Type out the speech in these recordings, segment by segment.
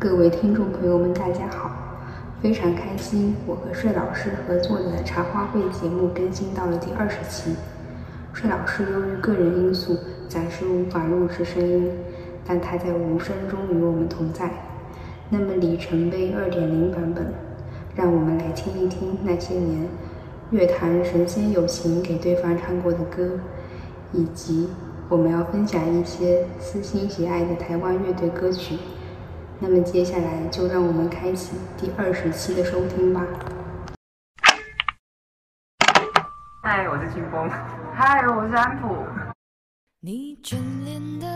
各位听众朋友们，大家好！非常开心，我和帅老师合作的茶话会节目更新到了第二十期。帅老师由于个人因素，暂时无法录制声音，但他在无声中与我们同在。那么里程碑二点零版本，让我们来听一听那些年乐坛神仙友情给对方唱过的歌，以及我们要分享一些私心喜爱的台湾乐队歌曲。那么接下来就让我们开启第二十期的收听吧。嗨，我是清风。嗨，我是安普。你眷恋的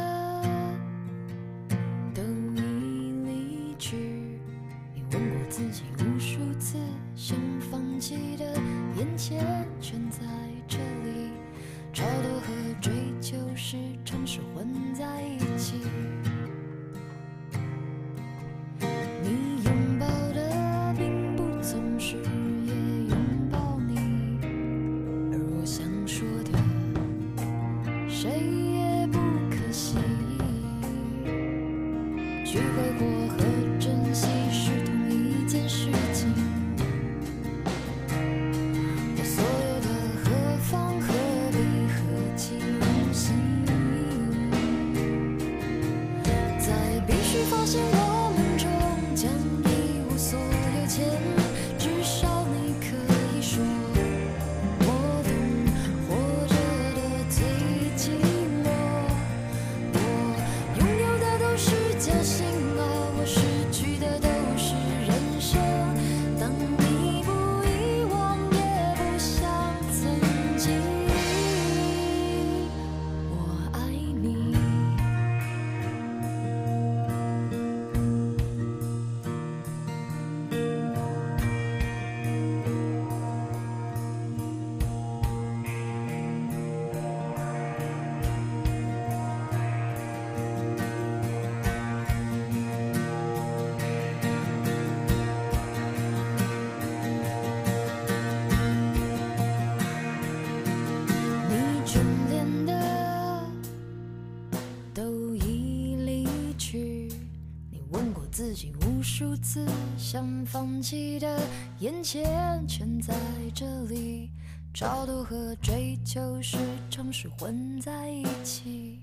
高度和追求时常是混在一起。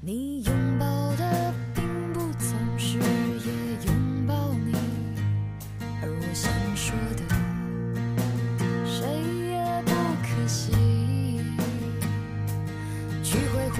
你拥抱的并不总是也拥抱你，而我想说的。谁也不可惜。去挥霍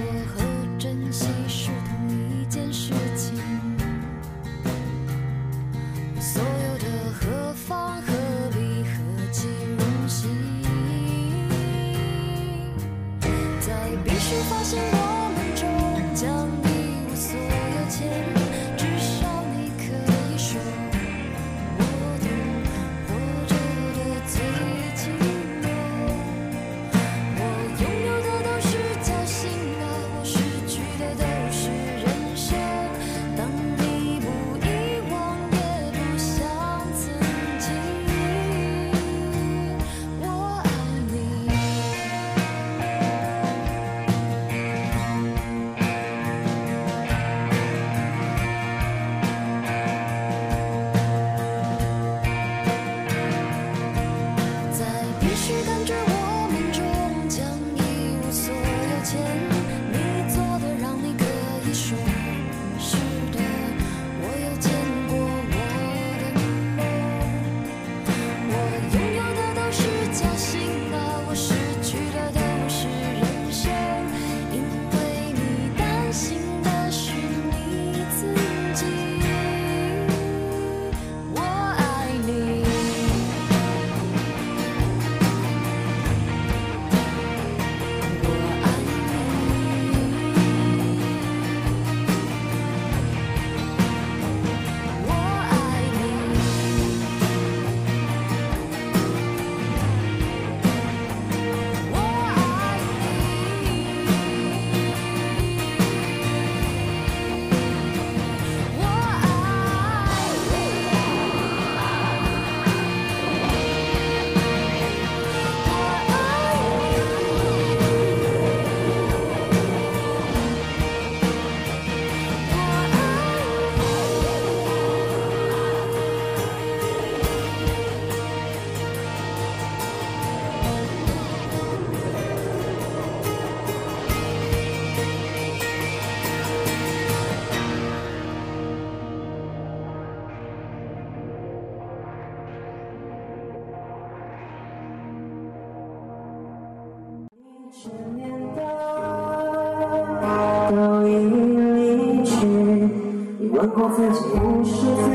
我自己不是自己。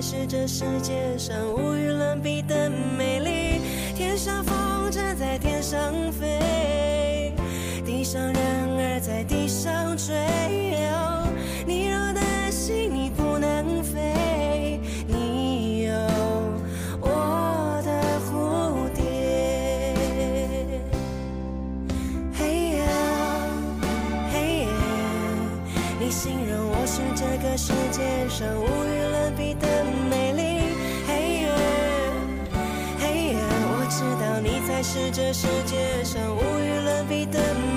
是这世界上无与伦比的美丽。天上风筝在天上飞地上人儿在地上追你若担心你不能飞你有我的蝴蝶。嘿耶嘿耶你形容我是这个世界上无这世界上无与伦比的美。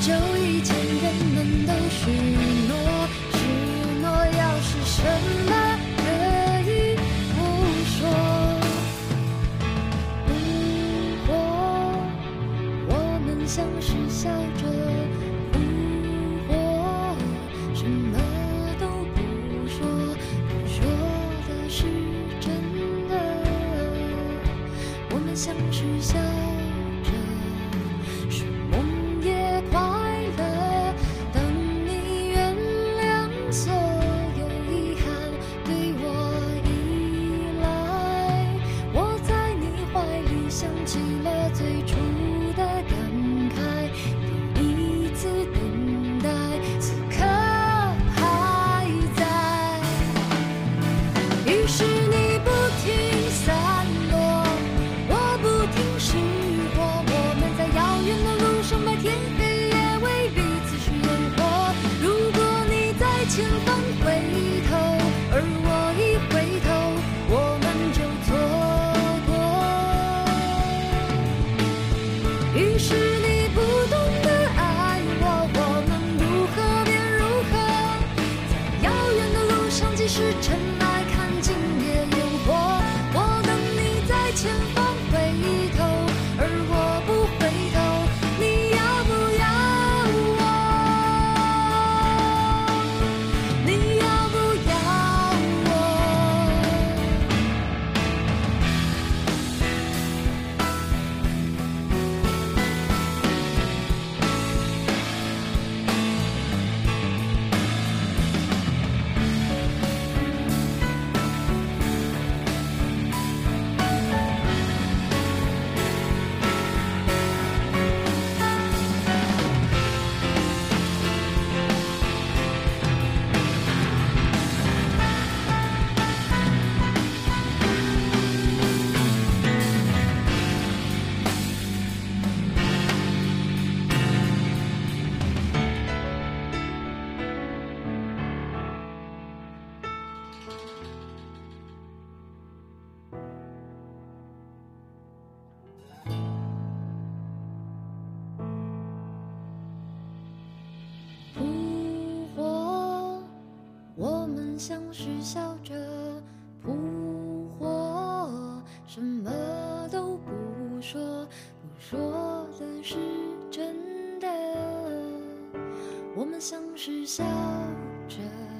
Joey. 是笑着扑火什么都不说不说的是真的。我们相视笑着。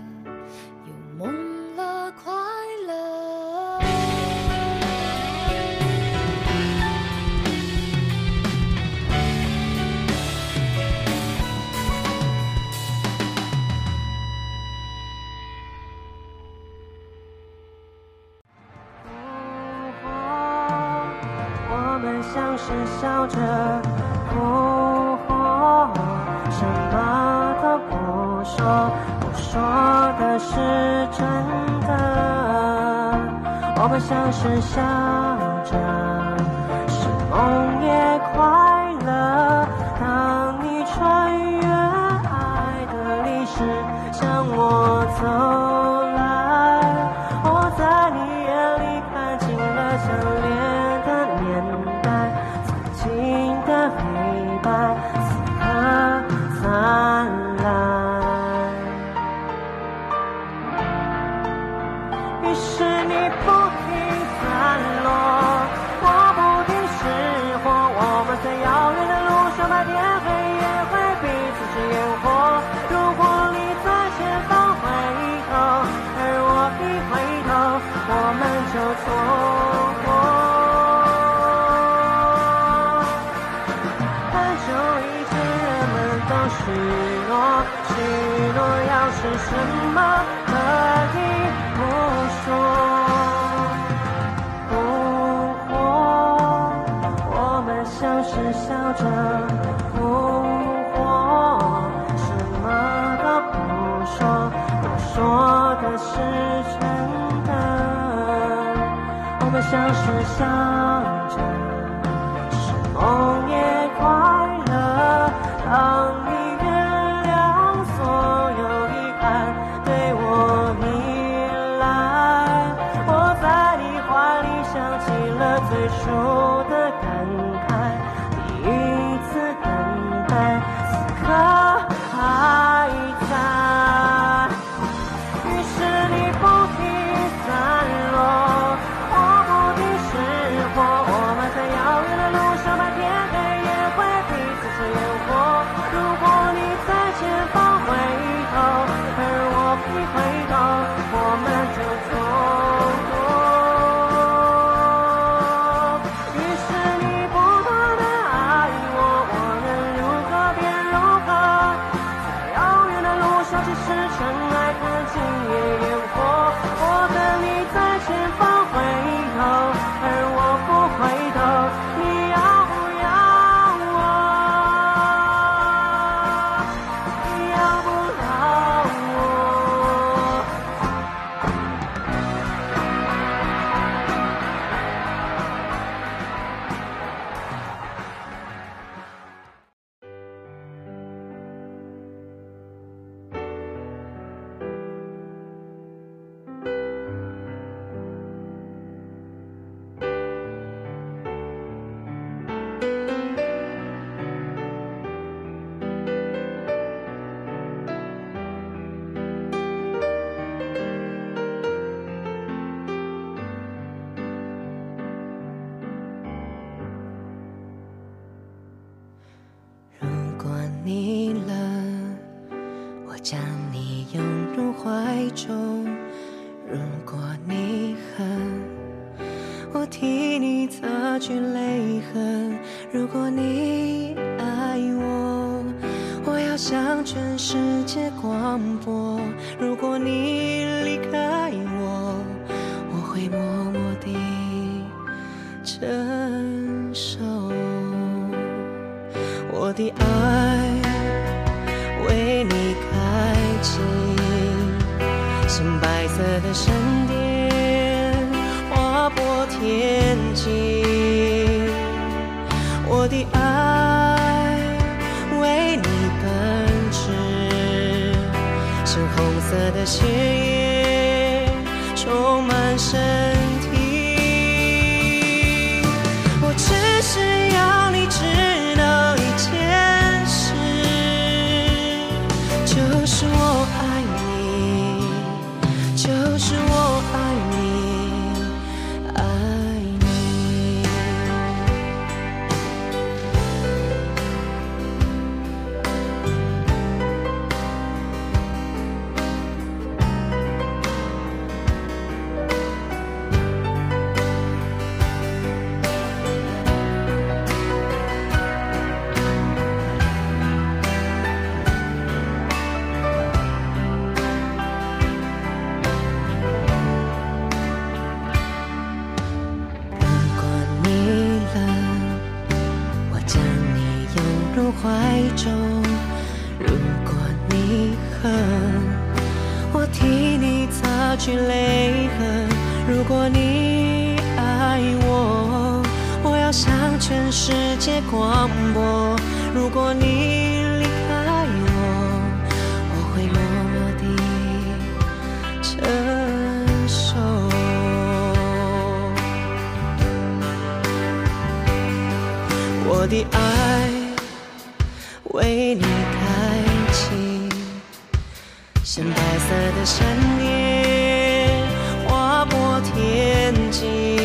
像白色的闪电划破天际。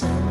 time.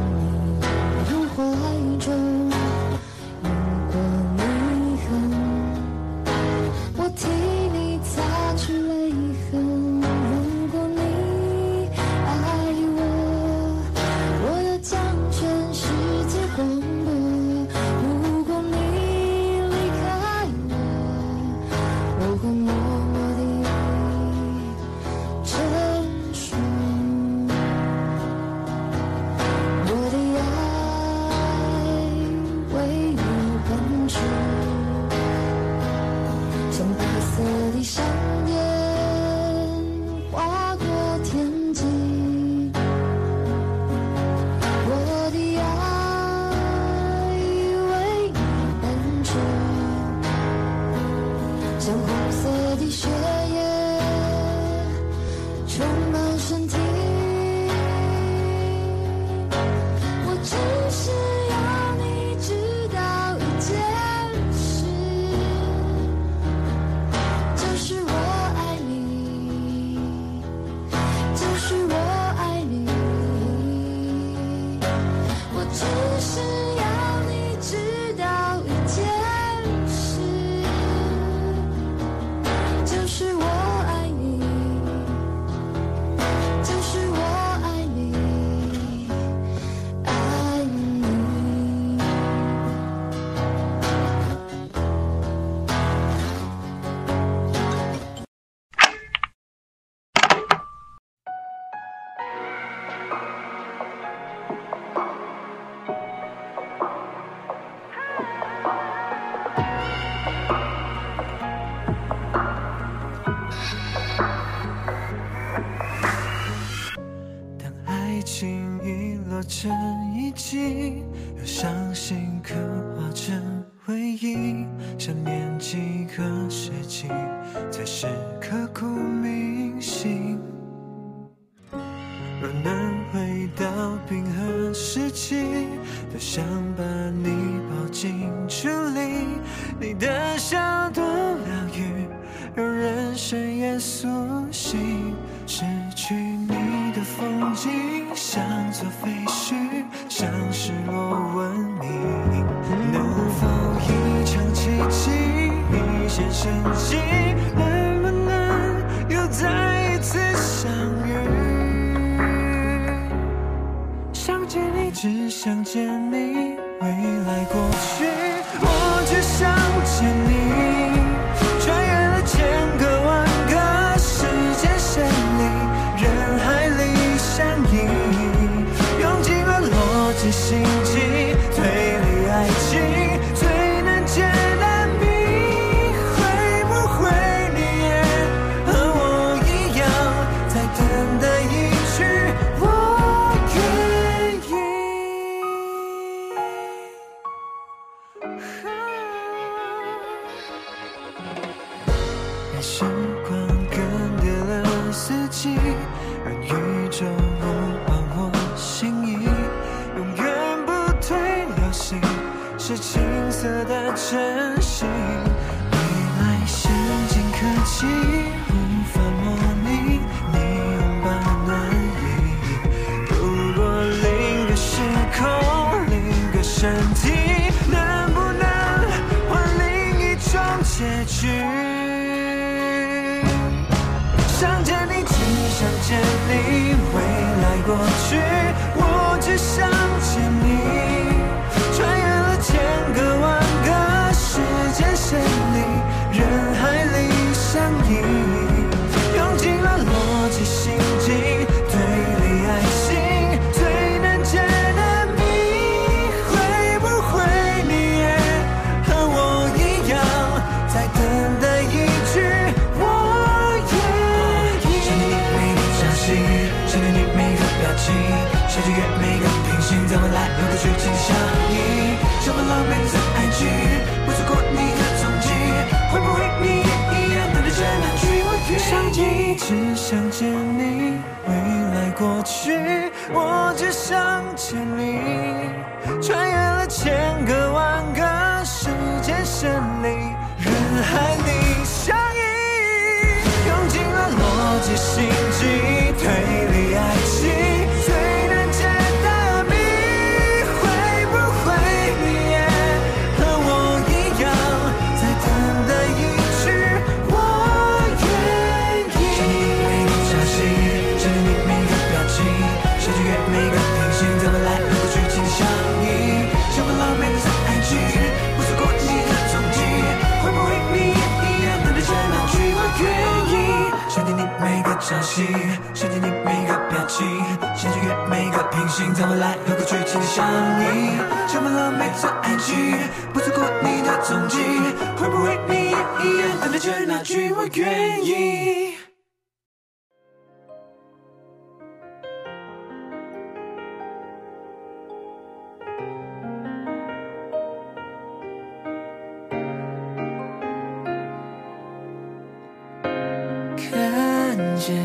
看见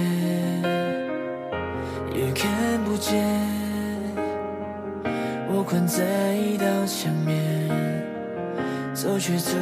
也看不见，我困在一道墙面，走却走。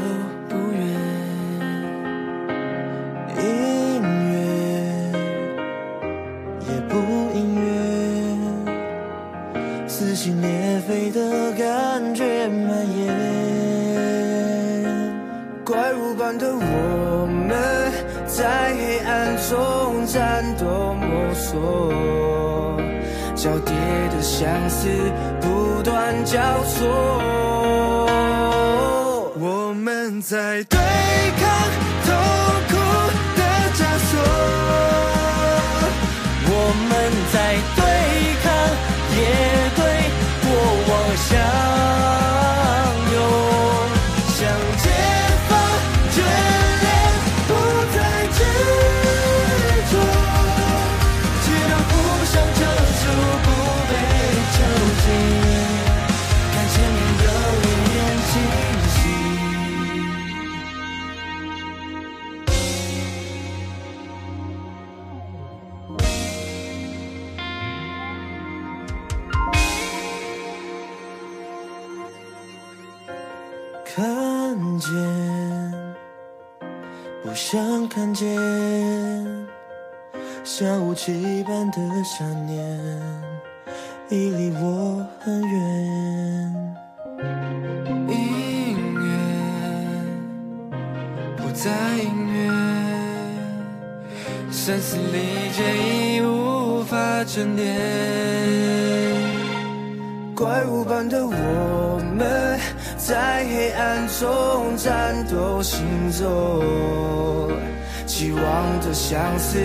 相思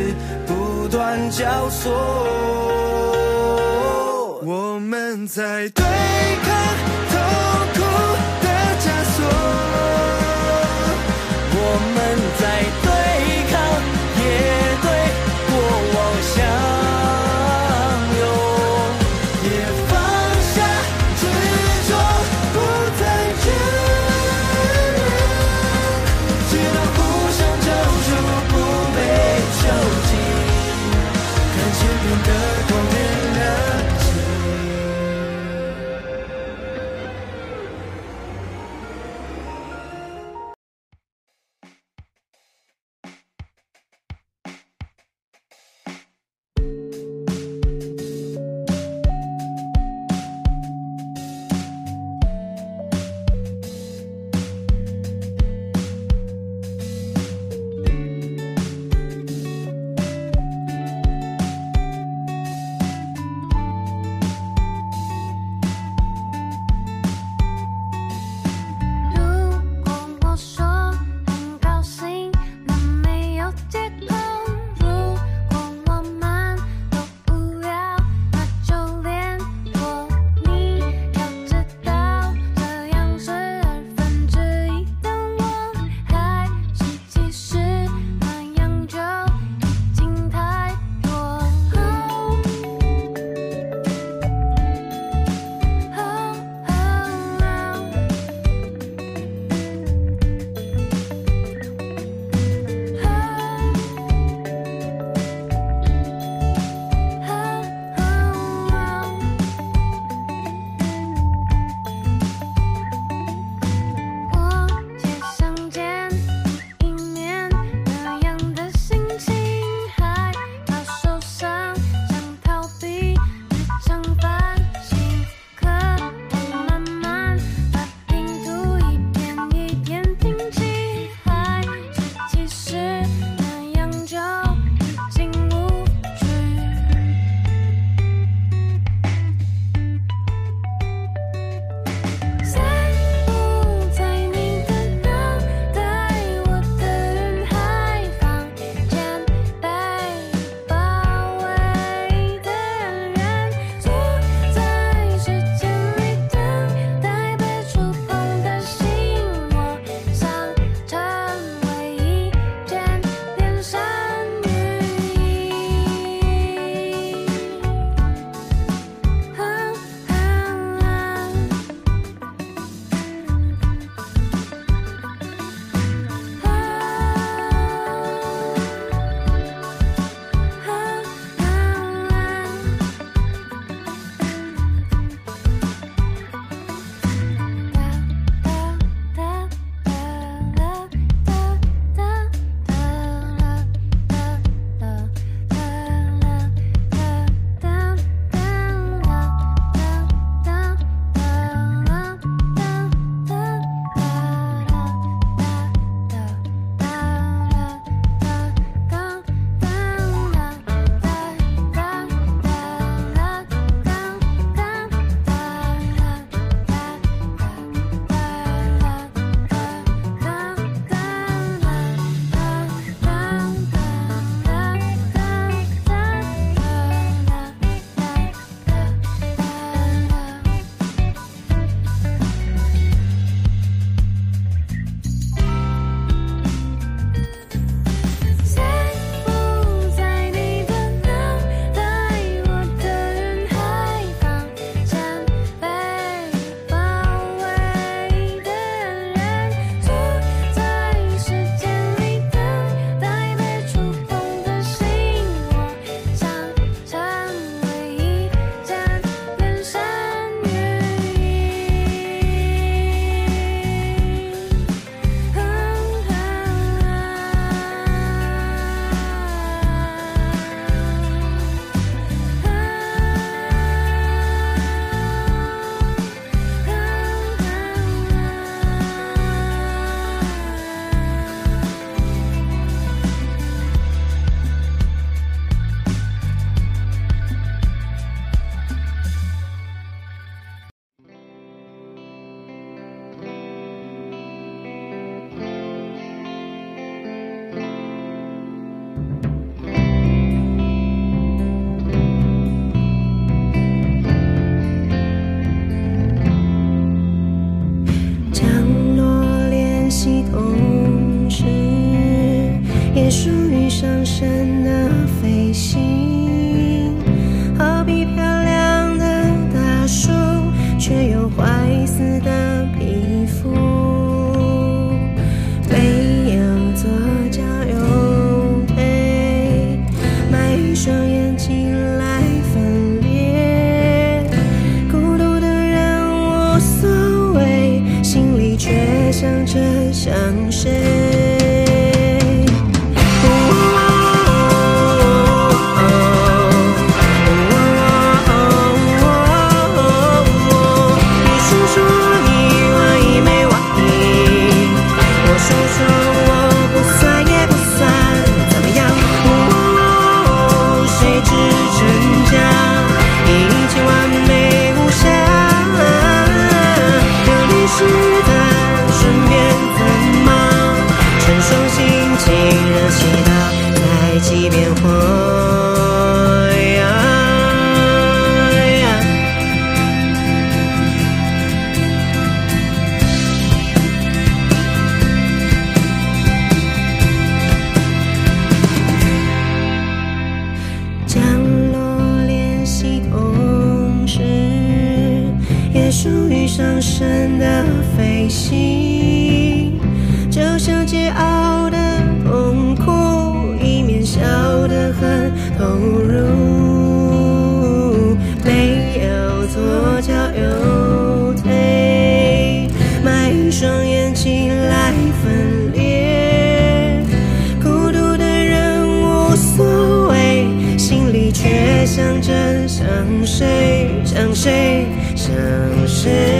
不断交错。我们在对。谁。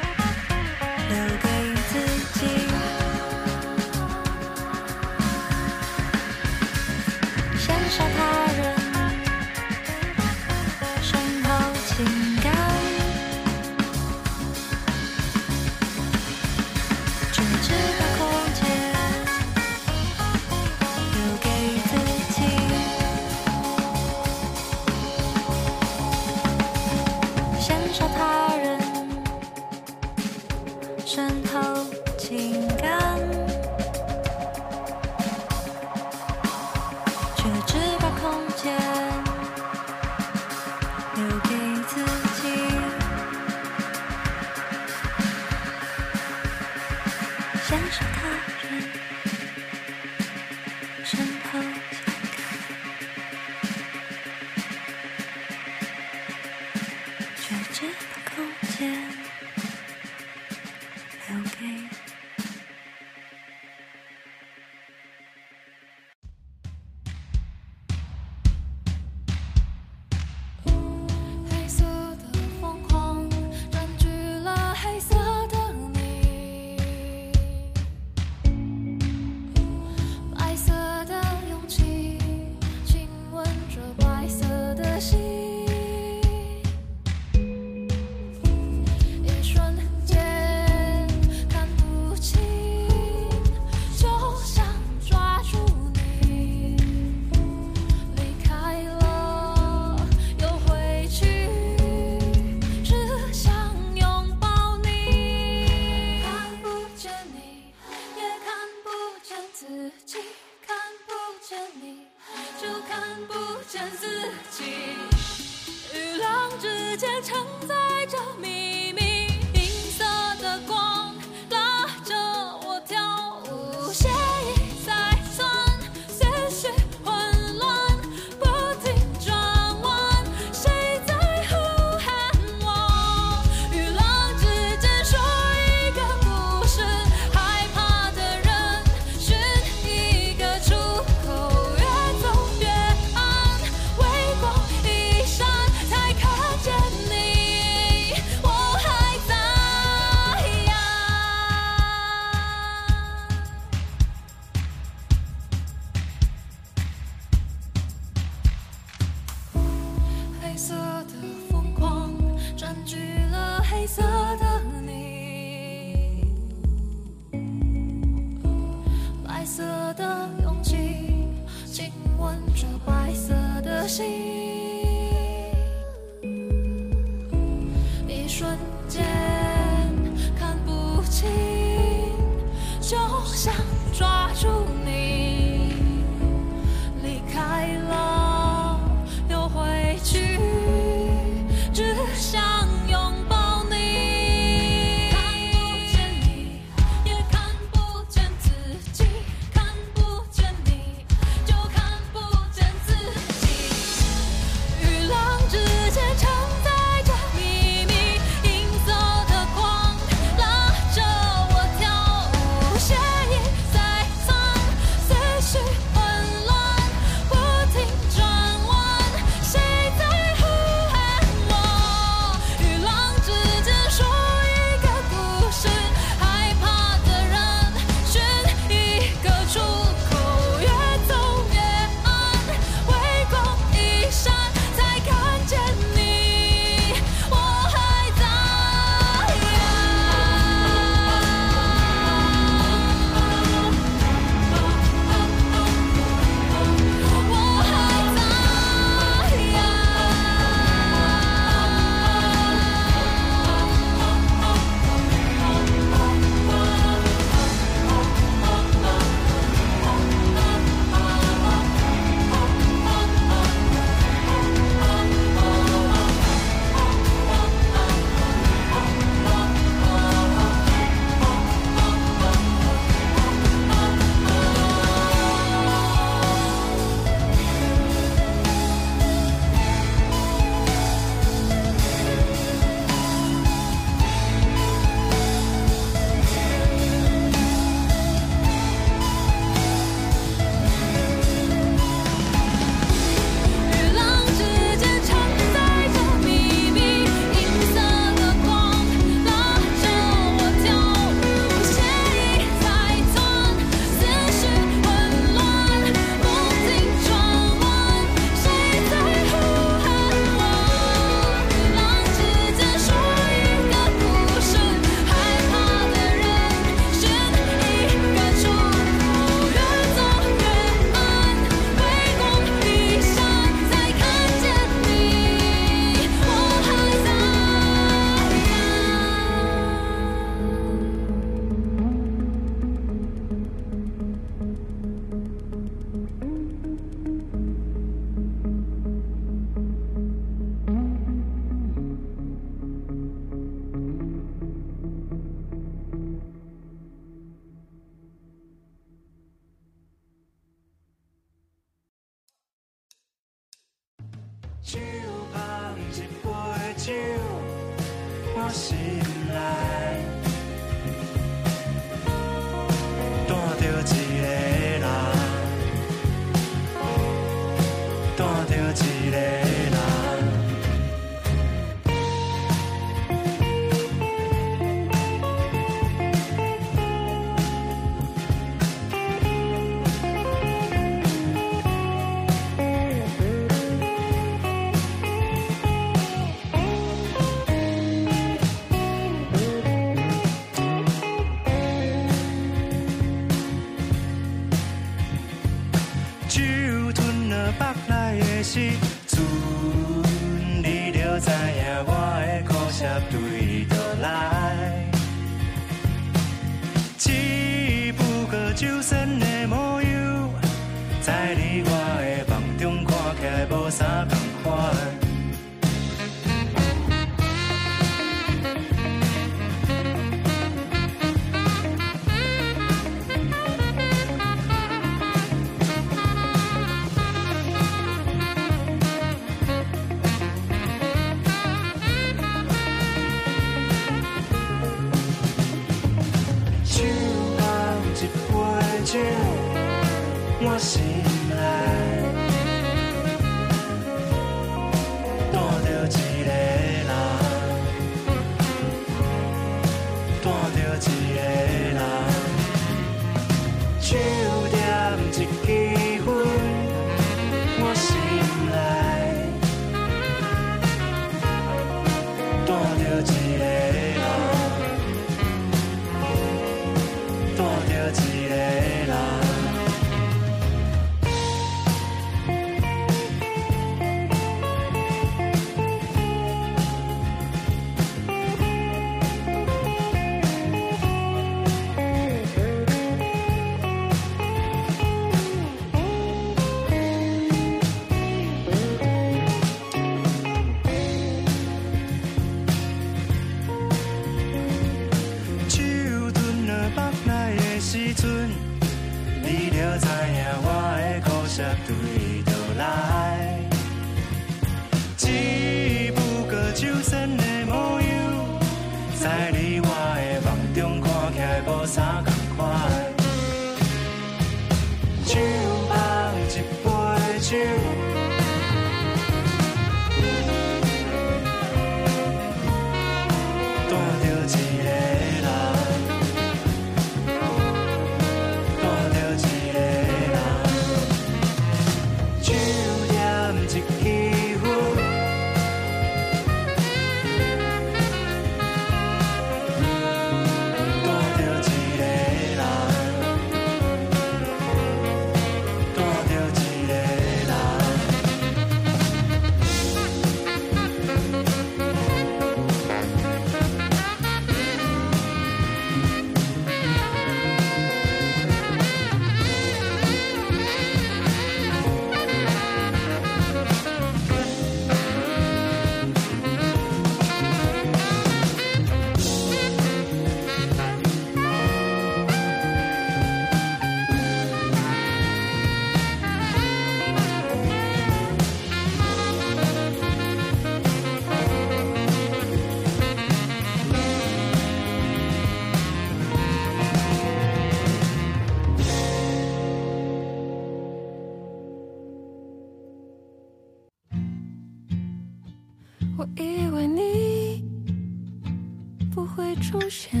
出现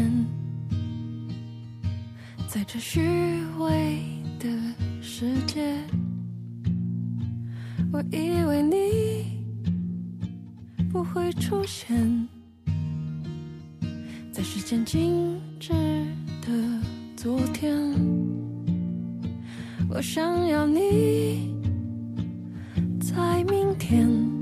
在这虚伪的世界我以为你不会出现在时间静止的昨天我想要你在明天。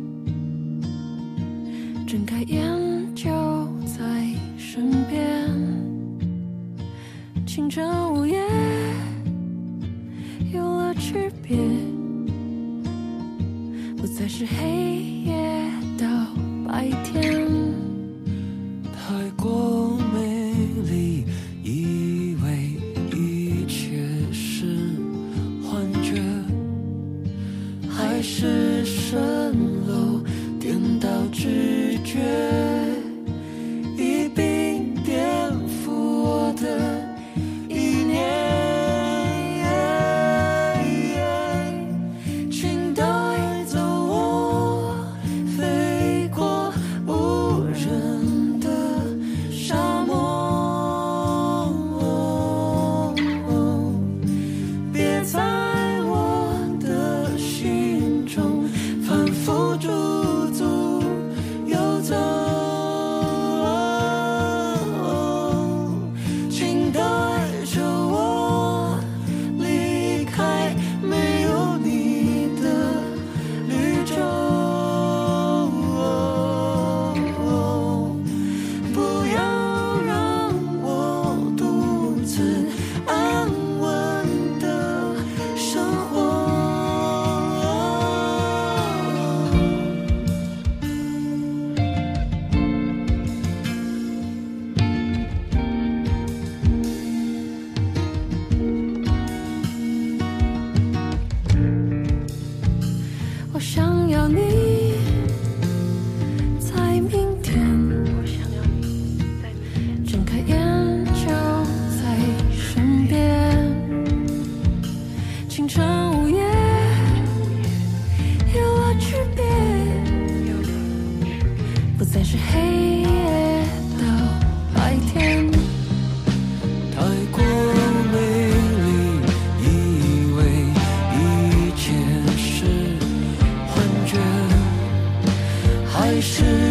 别不再是黑。是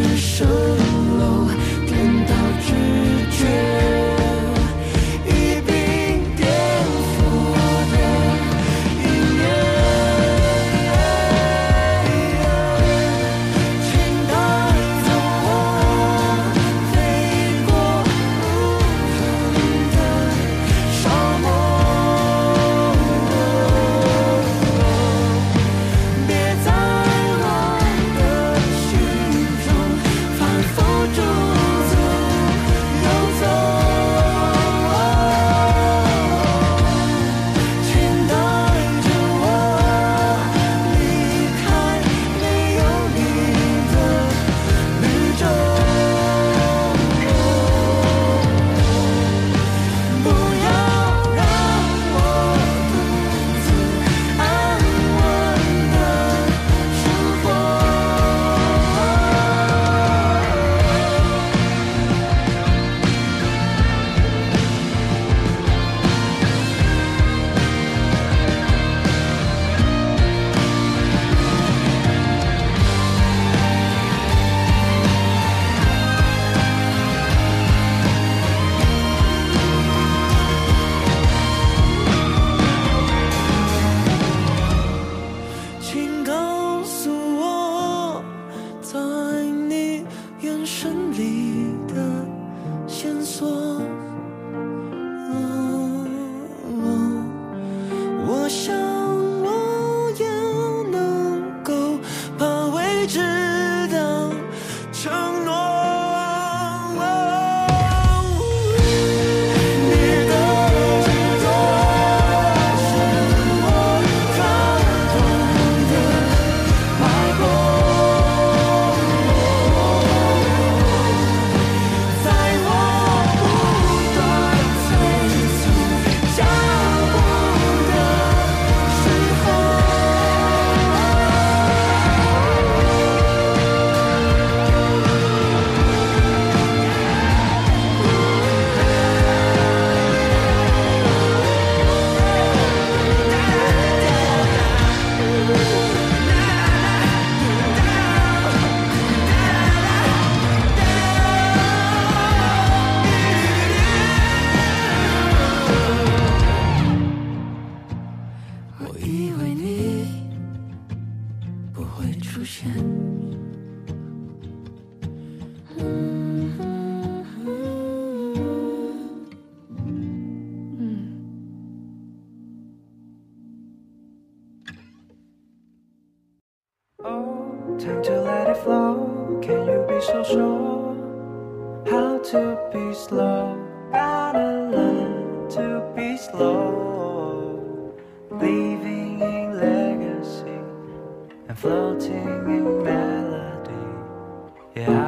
Time to let it flow. Can you be so sure? How to be slow? Gotta learn to be slow. Leaving a legacy and floating in melody. Yeah.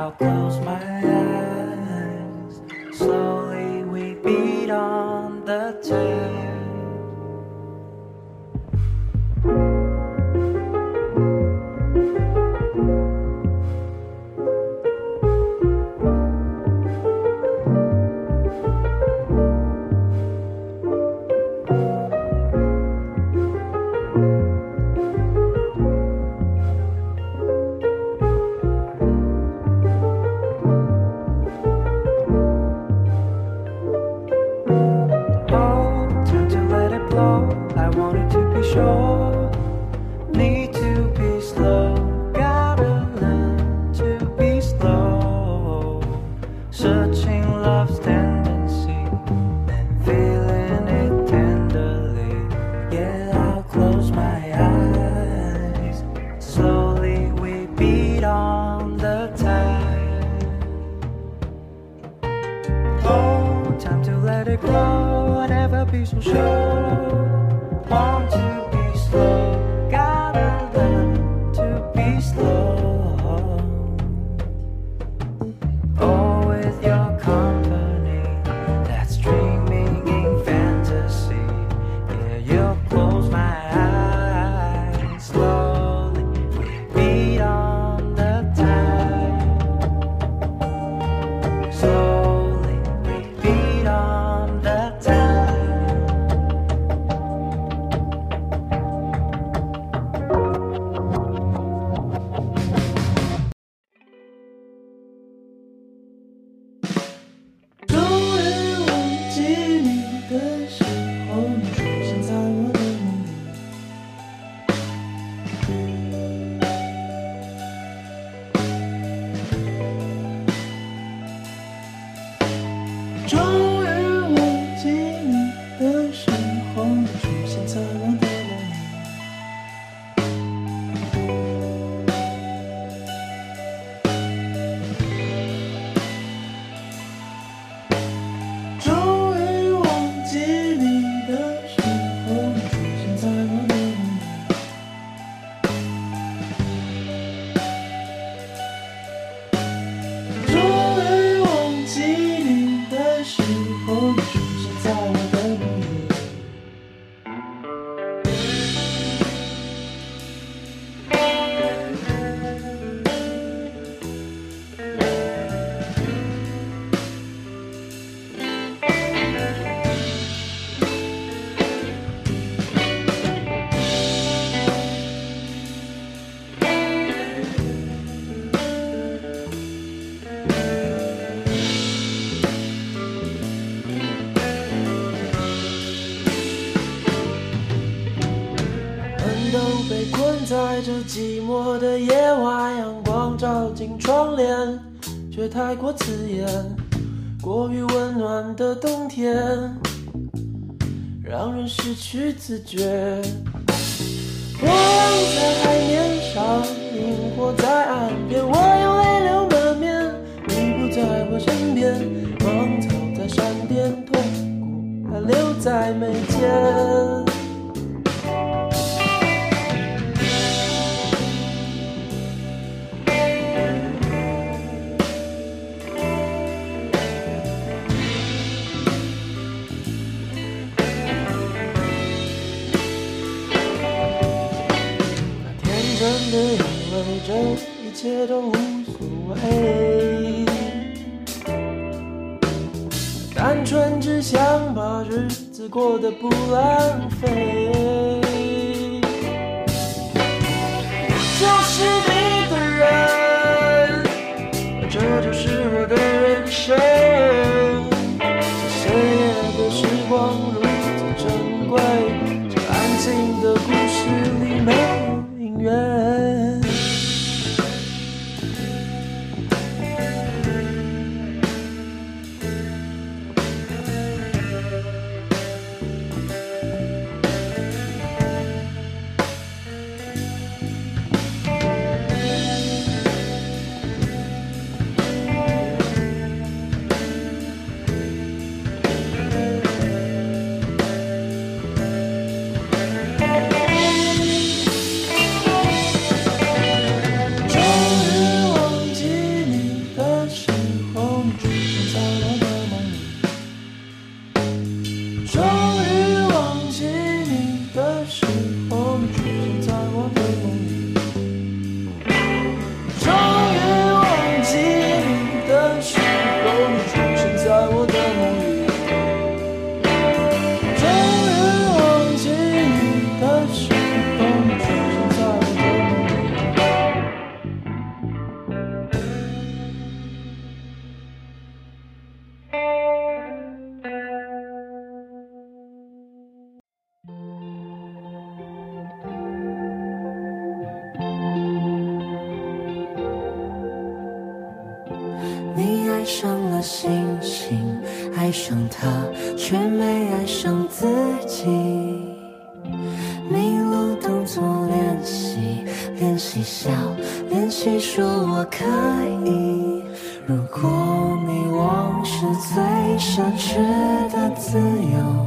寂寞的夜晚，阳光照进窗帘，却太过刺眼。过于温暖的冬天，让人失去自觉。波浪在海面上，萤火在岸边，我又泪流满面。你不在我身边，芒草在山巅，痛苦还留在眉间。一切都无所谓，单纯只想把日子过得不浪费。上他却没爱上自己。迷路动作练习，练习笑，练习说我可以。如果迷惘是最奢侈的自由，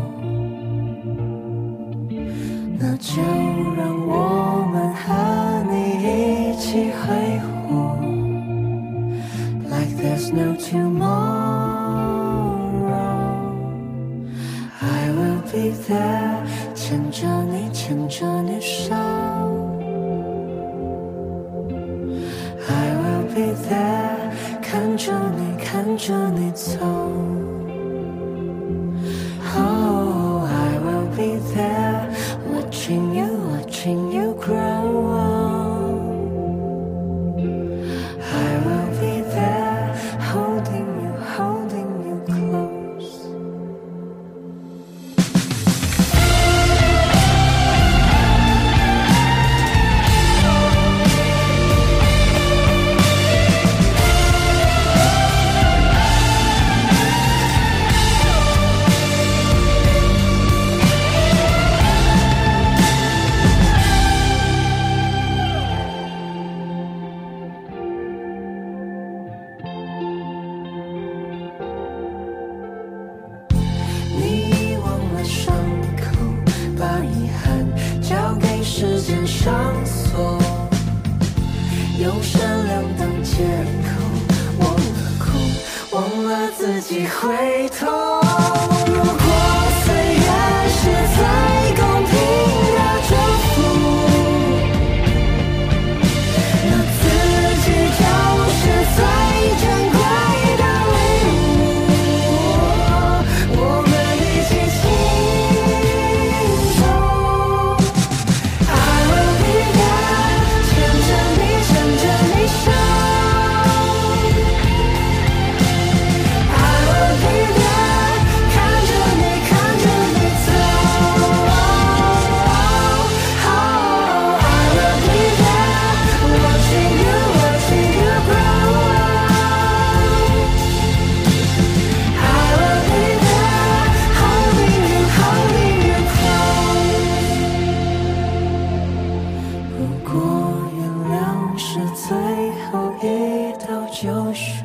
主，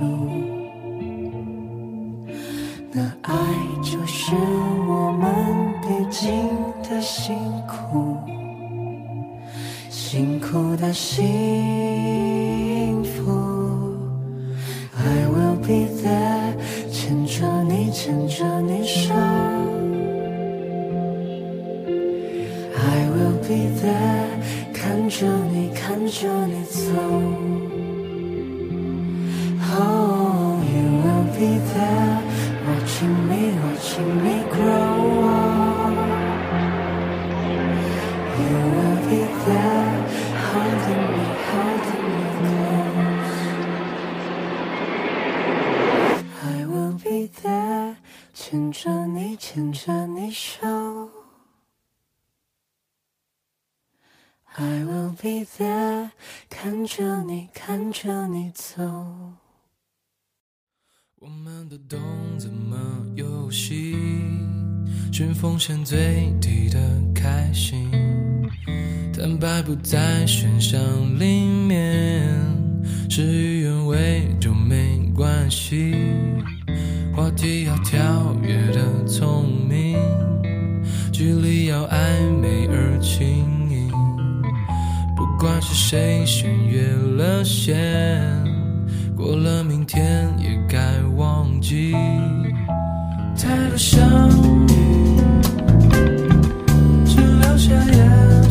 那爱就是我们必经的辛苦。辛苦的心看着你，看着你走。我们都懂怎么游戏，寻风险最低的开心，坦白不在选项里面，事与愿违就没关系，话题要跳跃的聪明，距离要暧昧而轻盈，不管是谁先越了线。过了明天也该忘记，太多相遇，只留下眼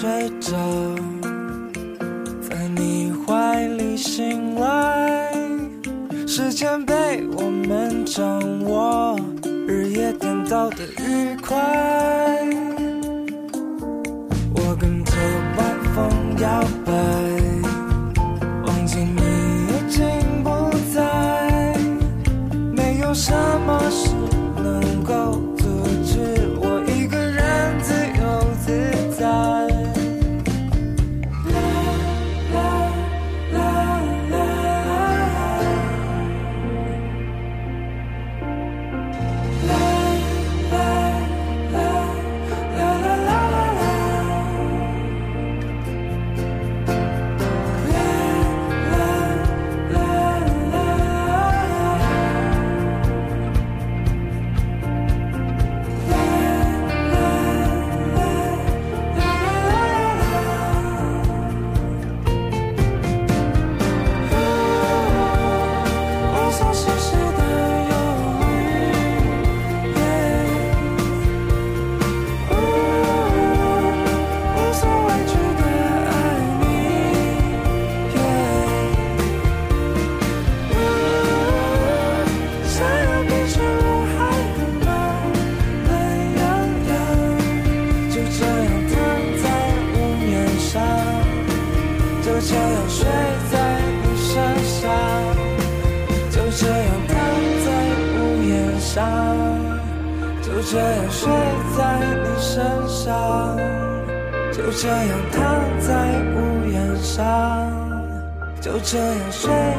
睡着在你怀里醒来时间被我们掌握日夜颠倒的愉快。这样躺在屋檐上就这样睡。